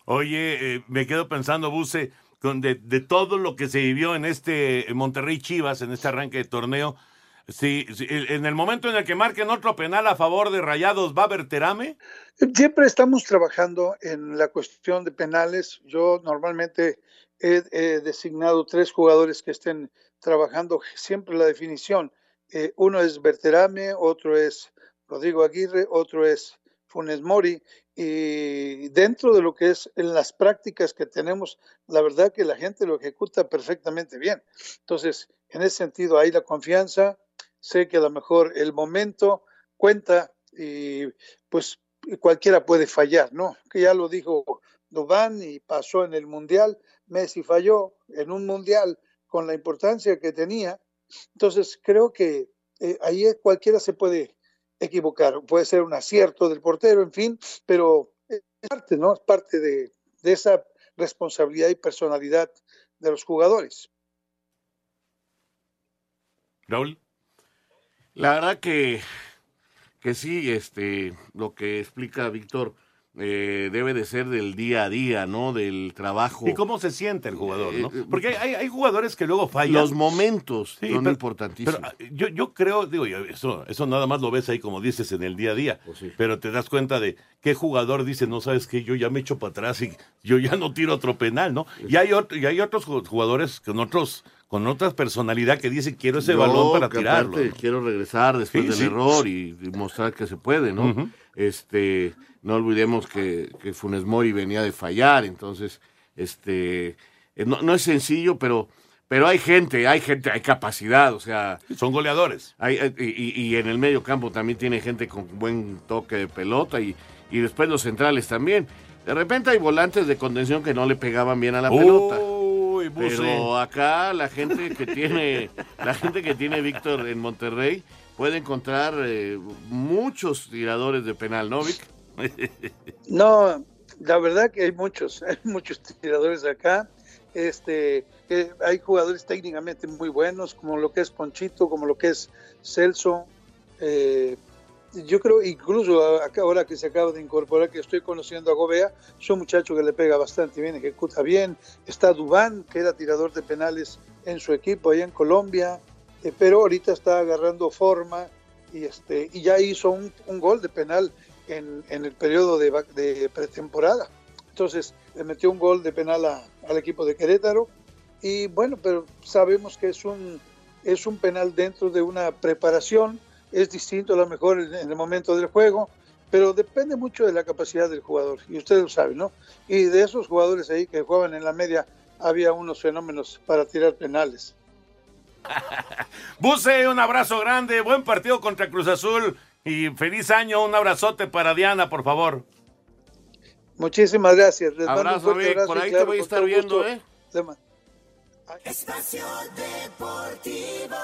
Oye, eh, me quedo pensando, Buse, de, de todo lo que se vivió en este Monterrey Chivas, en este arranque de torneo, Sí, en el momento en el que marquen otro penal a favor de Rayados, ¿va a haber terame? Siempre estamos trabajando en la cuestión de penales. Yo normalmente he, he designado tres jugadores que estén trabajando siempre la definición. Eh, uno es Berterame, otro es Rodrigo Aguirre, otro es Funes Mori, y dentro de lo que es en las prácticas que tenemos, la verdad que la gente lo ejecuta perfectamente bien. Entonces, en ese sentido, hay la confianza, sé que a lo mejor el momento cuenta y pues cualquiera puede fallar, ¿no? Que ya lo dijo Dubán y pasó en el Mundial, Messi falló en un Mundial con la importancia que tenía, entonces creo que eh, ahí cualquiera se puede equivocar, puede ser un acierto del portero, en fin, pero es parte, ¿no? Es parte de, de esa responsabilidad y personalidad de los jugadores. Raúl. La verdad que, que sí, este, lo que explica Víctor eh, debe de ser del día a día, ¿no? Del trabajo. ¿Y cómo se siente el jugador, no? Eh, Porque hay, hay jugadores que luego fallan. Los momentos Sí, son pero- importantísimos. Pero ah, yo, yo creo, digo, eso, eso nada más lo ves ahí como dices en el día a día, Pues pero te das cuenta de qué jugador dice, no sabes qué, yo ya me echo para atrás y yo ya no tiro otro penal, ¿no? Y hay, otro, y hay otros ju- jugadores con otros con otra personalidad que dicen quiero ese balón para que tirarlo. aparte ¿no? Quiero regresar después Sí, del error y, y mostrar que se puede, ¿no? Este, no olvidemos que, que Funes Mori venía de fallar, entonces, este, eh, no, no es sencillo, pero, pero hay gente, hay gente, hay capacidad, o sea. Son goleadores. Hay, hay- y, y en el medio campo también tiene gente con buen toque de pelota y, y después los centrales también. De repente hay volantes de contención que no le pegaban bien a la pelota. Uy, Buse. Pero acá la gente que tiene, la gente que tiene Víctor en Monterrey puede encontrar eh, muchos tiradores de penal, ¿no, Vic? No, la verdad que hay muchos, hay muchos tiradores acá. Este, que hay jugadores técnicamente muy buenos, como lo que es Ponchito, como lo que es Celso. Eh, yo creo, incluso ahora que se acaba de incorporar, que estoy conociendo a Gobea, es un muchacho que le pega bastante bien, ejecuta bien. Está Dubán, que era tirador de penales en su equipo allá en Colombia, eh, pero ahorita está agarrando forma y, este, y ya hizo un, gol de penal en, en el periodo de pretemporada. Entonces le metió un gol de penal a- al equipo de Querétaro y bueno, pero sabemos que es un, es un penal dentro de una preparación, es distinto a lo mejor en, en el momento del juego, pero depende mucho de la capacidad del jugador y ustedes lo saben, ¿no? Y de esos jugadores ahí que jugaban en la media había unos fenómenos para tirar penales. Buse, un abrazo grande, buen partido contra Cruz Azul y feliz año, un abrazote para Diana, por favor. Muchísimas gracias. Les mando un Abrazo, fuerte abrazo por ahí te voy a estar viendo, gusto. ¿eh? Espacio Deportivo.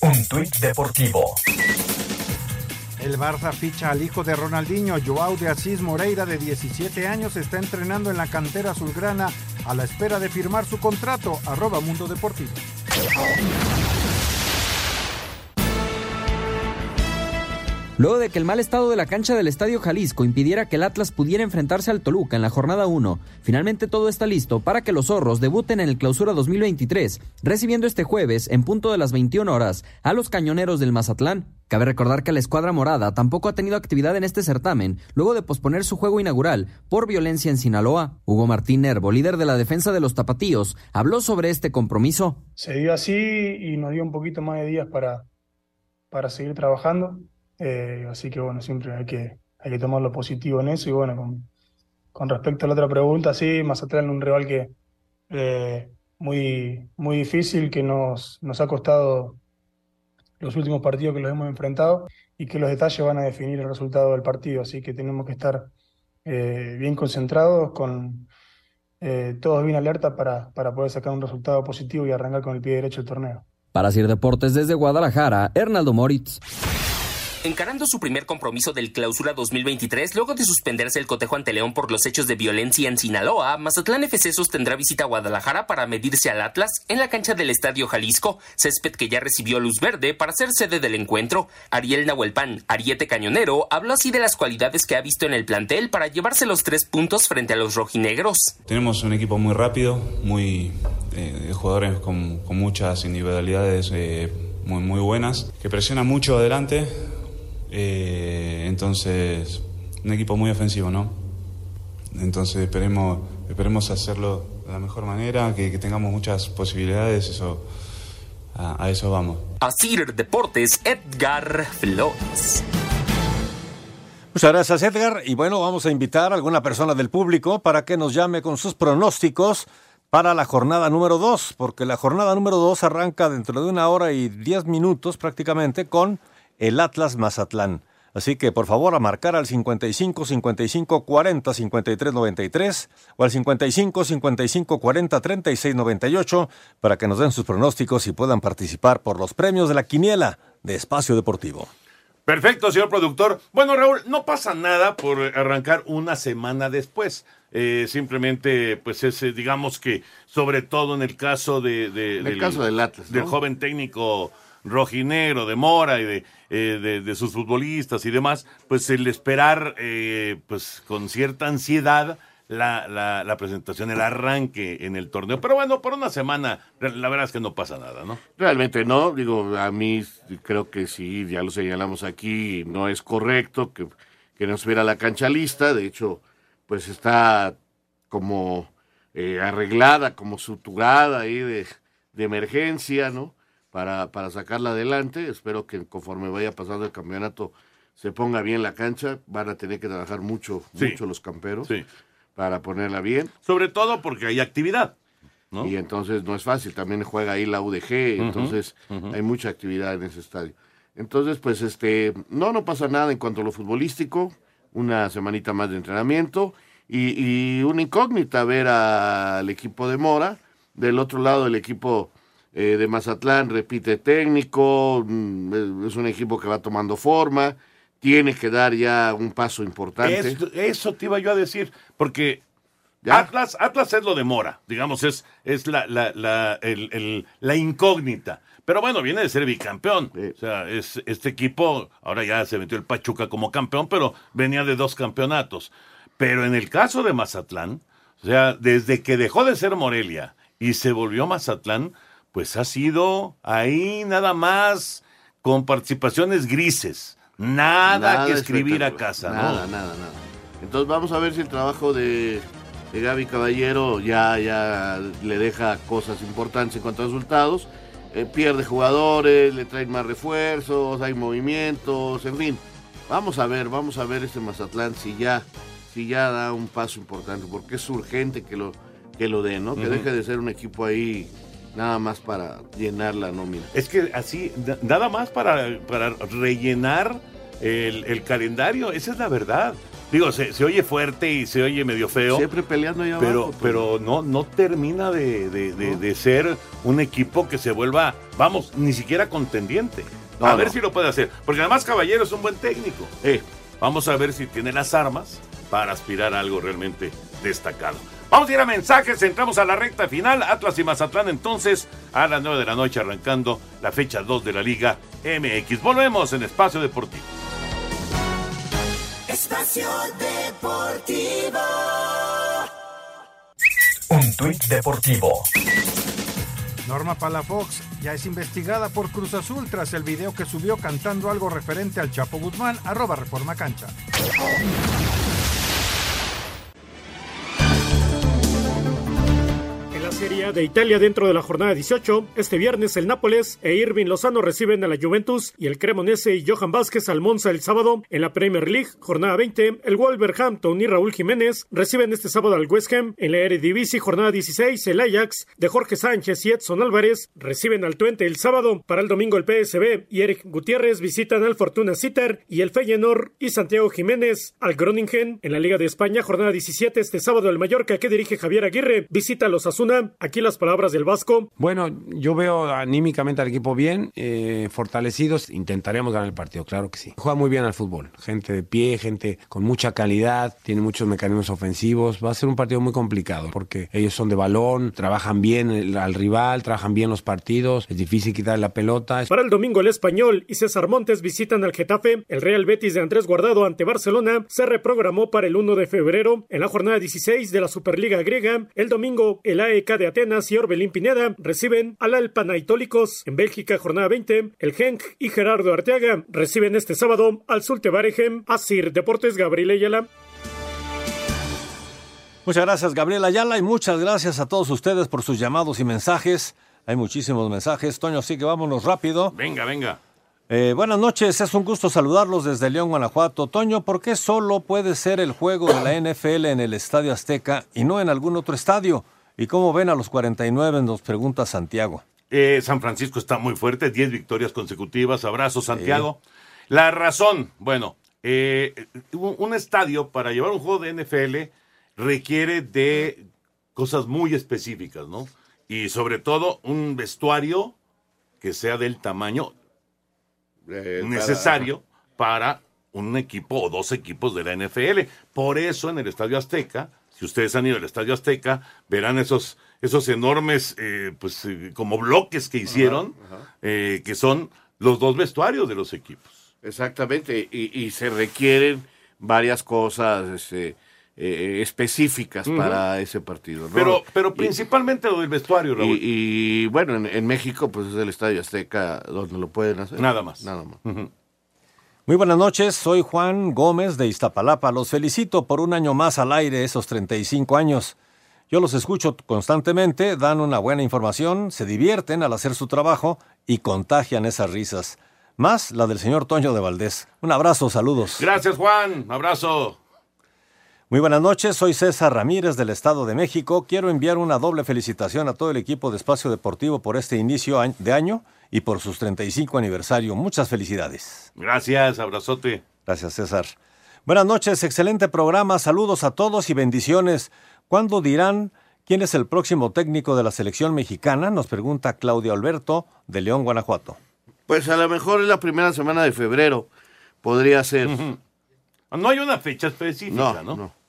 Un tuit deportivo. El Barça ficha al hijo de Ronaldinho, Joao de Asís Moreira, de 17 años, está entrenando en la cantera azulgrana a la espera de firmar su contrato. Arroba Mundo Deportivo. Luego de que el mal estado de la cancha del Estadio Jalisco impidiera que el Atlas pudiera enfrentarse al Toluca en la jornada 1, finalmente todo está listo para que los zorros debuten en el Clausura 2023, recibiendo este jueves, en punto de las 21 horas, a los cañoneros del Mazatlán. Cabe recordar que la escuadra morada tampoco ha tenido actividad en este certamen, luego de posponer su juego inaugural por violencia en Sinaloa. Hugo Martín Nervo, líder de la defensa de los tapatíos, habló sobre este compromiso. se dio así y nos dio un poquito más de días para, para seguir trabajando. Eh, así que bueno, siempre hay que, hay que tomar lo positivo en eso. Y bueno, con, con respecto a la otra pregunta, sí, Mazatlán un rival que eh, muy, muy difícil, que nos, nos ha costado los últimos partidos que los hemos enfrentado y que los detalles van a definir el resultado del partido. Así que tenemos que estar eh, bien concentrados, con todos bien alerta para, para poder sacar un resultado positivo y arrancar con el pie derecho el torneo. Para Sir Deportes desde Guadalajara, Hernaldo Moritz. Encarando su primer compromiso del Clausura 2023, luego de suspenderse el cotejo ante León por los hechos de violencia en Sinaloa, Mazatlán FC sostendrá visita a Guadalajara para medirse al Atlas en la cancha del Estadio Jalisco, césped que ya recibió luz verde para ser sede del encuentro. Ariel Nahuelpan, Ariete Cañonero, habló así de las cualidades que ha visto en el plantel para llevarse los tres puntos frente a los rojinegros. Tenemos un equipo muy rápido, muy eh, jugadores con, con muchas individualidades eh, muy, muy buenas, que presiona mucho adelante. Eh, entonces, un equipo muy ofensivo, ¿no? Entonces esperemos, esperemos hacerlo de la mejor manera, que, que tengamos muchas posibilidades, eso, a, a eso vamos. Asir Deportes, Edgar Flores. Muchas gracias, Edgar. Y bueno, vamos a invitar a alguna persona del público para que nos llame con sus pronósticos para la jornada número 2, porque la jornada número 2 arranca dentro de una hora y diez minutos prácticamente con el Atlas Mazatlán. Así que por favor a marcar al 55 55 40 53 93 o al 55 55 40 36 98 para que nos den sus pronósticos y puedan participar por los premios de la quiniela de Espacio Deportivo. Perfecto, señor productor. Bueno, Raúl, no pasa nada por arrancar una semana después. Eh, simplemente, pues es, eh, digamos que, sobre todo en el caso de, de- En el caso del Atlas, ¿no? del joven técnico rojinegro de Mora y de, eh, de, de sus futbolistas y demás, pues el esperar, eh, pues con cierta ansiedad la, la, presentación, el arranque en el torneo. Pero bueno, por una semana, la verdad es que no pasa nada, ¿no? Realmente no, digo, a mí creo que sí, ya lo señalamos aquí, no es correcto que, que no estuviera la cancha lista, de hecho, pues está como eh, arreglada, como suturada ahí de, de emergencia, ¿no? Para, para sacarla adelante, espero que conforme vaya pasando el campeonato se ponga bien la cancha, van a tener que trabajar mucho, Sí. mucho los camperos Sí. para ponerla bien. Sobre todo porque hay actividad. ¿no? Y entonces no es fácil, también juega ahí la UDG, entonces hay mucha actividad en ese estadio. Entonces, pues este, no, no pasa nada en cuanto a lo futbolístico, una semanita más de entrenamiento y, y una incógnita ver al equipo de Mora, del otro lado el equipo eh, de Mazatlán repite técnico, mm, es un equipo que va tomando forma, tiene que dar ya un paso importante. Esto- eso te iba yo a decir, porque Atlas, Atlas es lo de Mora, digamos, es, es la, la, la, el- el- la incógnita. Pero bueno, viene de ser bicampeón. O sea, es, este equipo, ahora ya se metió el Pachuca como campeón, pero venía de dos campeonatos. Pero en el caso de Mazatlán, o sea, desde que dejó de ser Morelia y se volvió Mazatlán, pues ha sido ahí nada más con participaciones grises. Nada, que escribir a casa, ¿no? Nada, nada, nada. Entonces vamos a ver si el trabajo de, de Gaby Caballero ya, ya le deja cosas importantes en cuanto a resultados. Eh, pierde jugadores, le traen más refuerzos, hay movimientos, en fin. Vamos a ver, vamos a ver este Mazatlán si ya, si ya da un paso importante, porque es urgente que lo, que lo dé, ¿no? Que deje de ser un equipo ahí nada más para llenar la nómina. Es que así, na- nada más para, para rellenar el, el calendario, esa es la verdad. Digo, se, se oye fuerte y se oye medio feo. Siempre peleando ahí pero, abajo, pues. pero no, no termina de, de- de- de ser un equipo que se vuelva, vamos, ni siquiera contendiente. No, a ver no. si lo puede hacer. Porque además Caballero es un buen técnico. Eh, vamos a ver si tiene las armas para aspirar a algo realmente destacado. Vamos a ir a mensajes, entramos a la recta final. Atlas y Mazatlán entonces a las 9 de la noche arrancando la fecha 2 de la Liga MX. Volvemos en Espacio Deportivo. Espacio Deportivo. Un tuit deportivo. Norma Palafox ya es investigada por Cruz Azul tras el video que subió cantando algo referente al Chapo Guzmán, arroba Reforma Cancha. Serie de Italia dentro de la jornada 18, este viernes el Nápoles e Irving Lozano reciben a la Juventus y el Cremonese y Johan Vázquez al Monza el sábado. En la Premier League, jornada 20, el Wolverhampton y Raúl Jiménez reciben este sábado al West Ham. En la Eredivisie, jornada 16, el Ajax de Jorge Sánchez y Edson Álvarez reciben al Twente el sábado. Para el domingo el PSB y Eric Gutiérrez visitan al Fortuna Sitter y el Feyenoord y Santiago Jiménez al Groningen. En la Liga de España, jornada 17, este sábado el Mallorca que dirige Javier Aguirre visita a los Asuna. Aquí las palabras del Vasco. Bueno, yo veo anímicamente al equipo bien, eh, fortalecidos. Intentaremos ganar el partido, claro que sí. Juega muy bien al fútbol. Gente de pie, gente con mucha calidad, tiene muchos mecanismos ofensivos. Va a ser un partido muy complicado porque ellos son de balón, trabajan bien el- al rival, trabajan bien los partidos. Es difícil quitar la pelota. Para el domingo el Español y César Montes visitan al Getafe. El Real Betis de Andrés Guardado ante Barcelona se reprogramó para el 1 de febrero. En la jornada 16 de la Superliga griega, el domingo el AEK de Atenas y Orbelín Pineda reciben al Alpanaitólicos. En Bélgica, jornada 20, el Genk y Gerardo Arteaga reciben este sábado al Sulte Baregem. Asir Deportes Gabriel Ayala. Muchas gracias, Gabriela Ayala, y muchas gracias a todos ustedes por sus llamados y mensajes. Hay muchísimos mensajes. Toño, así que vámonos rápido. Venga, venga. Eh, buenas noches, es un gusto saludarlos desde León, Guanajuato. Toño, ¿por qué solo puede ser el juego de la NFL en el Estadio Azteca y no en algún otro estadio? ¿Y cómo ven a los 49? Nos pregunta Santiago. Eh, San Francisco está muy fuerte, 10 victorias consecutivas. Abrazo, Santiago. La razón, bueno, eh, un, un estadio para llevar un juego de NFL requiere de cosas muy específicas, ¿no? Y sobre todo un vestuario que sea del tamaño necesario para un equipo o dos equipos de la NFL. Por eso en el Estadio Azteca, si ustedes han ido al Estadio Azteca, verán esos, esos enormes, eh, pues eh, como bloques que hicieron, eh, que son los dos vestuarios de los equipos. Exactamente, y, y se requieren varias cosas este, específicas para ese partido. ¿no? Pero, pero Y- principalmente lo del vestuario, Raúl. Y, y, bueno, en, en México, pues es el Estadio Azteca donde lo pueden hacer. Nada más. Nada más. Muy buenas noches, soy Juan Gómez de Iztapalapa. Los felicito por un año más al aire, esos 35 años. Yo los escucho constantemente, dan una buena información, se divierten al hacer su trabajo y contagian esas risas. Más la del señor Toño de Valdés. Un abrazo, saludos. Gracias, Juan. Abrazo. Muy buenas noches, soy César Ramírez del Estado de México. Quiero enviar una doble felicitación a todo el equipo de Espacio Deportivo por este inicio de año y por sus 35 aniversario. Muchas felicidades. Gracias, abrazote. Gracias, César. Buenas noches, excelente programa. Saludos a todos y bendiciones. ¿Cuándo dirán quién es el próximo técnico de la selección mexicana? Nos pregunta Claudio Alberto de León, Guanajuato. Pues a lo mejor es la primera semana de febrero. Podría ser. No hay una fecha específica, ¿no?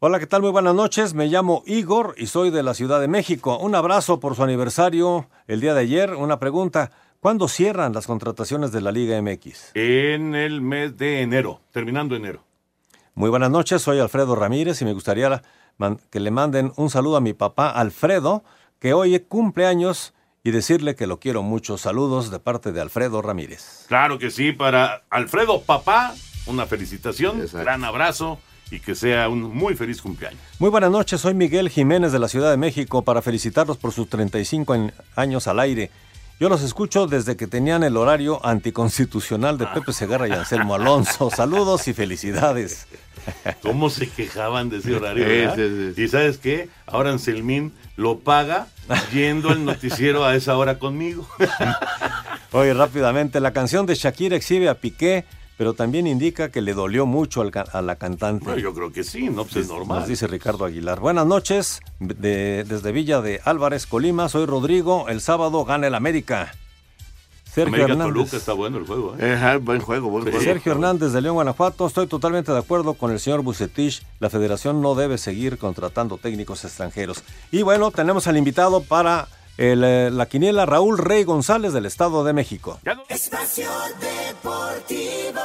Hola, ¿qué tal? Muy buenas noches. Me llamo Igor y soy de la Ciudad de México. Un abrazo por su aniversario el día de ayer. Una pregunta. ¿Cuándo cierran las contrataciones de la Liga MX? En el mes de enero, terminando enero. Muy buenas noches, soy Alfredo Ramírez y me gustaría que le manden un saludo a mi papá Alfredo, que hoy cumple años, y decirle que lo quiero mucho. Saludos de parte de Alfredo Ramírez. Claro que sí, para Alfredo Papá, una felicitación, gran abrazo y que sea un muy feliz cumpleaños. Muy buenas noches, soy Miguel Jiménez de la Ciudad de México para felicitarlos por sus 35 en- años al aire. Yo los escucho desde que tenían el horario anticonstitucional de Pepe Segarra y Anselmo Alonso. Saludos y felicidades. ¿Cómo se quejaban de ese horario? Sí, verdad? Y sabes qué? Ahora Anselmín lo paga yendo al noticiero a esa hora conmigo. Oye, rápidamente, la canción de Shakira exhibe a Piqué, pero también indica que le dolió mucho al ca- a la cantante. Bueno, yo creo que sí, no, pues es normal. Nos dice Ricardo Aguilar. Buenas noches, de- desde Villa de Álvarez, Colima. Soy Rodrigo. El sábado gana el América. Sergio América Hernández. Toluca está bueno el juego, ¿eh? Ajá, buen juego, buen juego. Sergio Hernández de León, Guanajuato. Estoy totalmente de acuerdo con el señor Bucetich. La federación no debe seguir contratando técnicos extranjeros. Y bueno, tenemos al invitado para el, eh, la quiniela Raúl Rey González del Estado de México. Espacio Deportivo.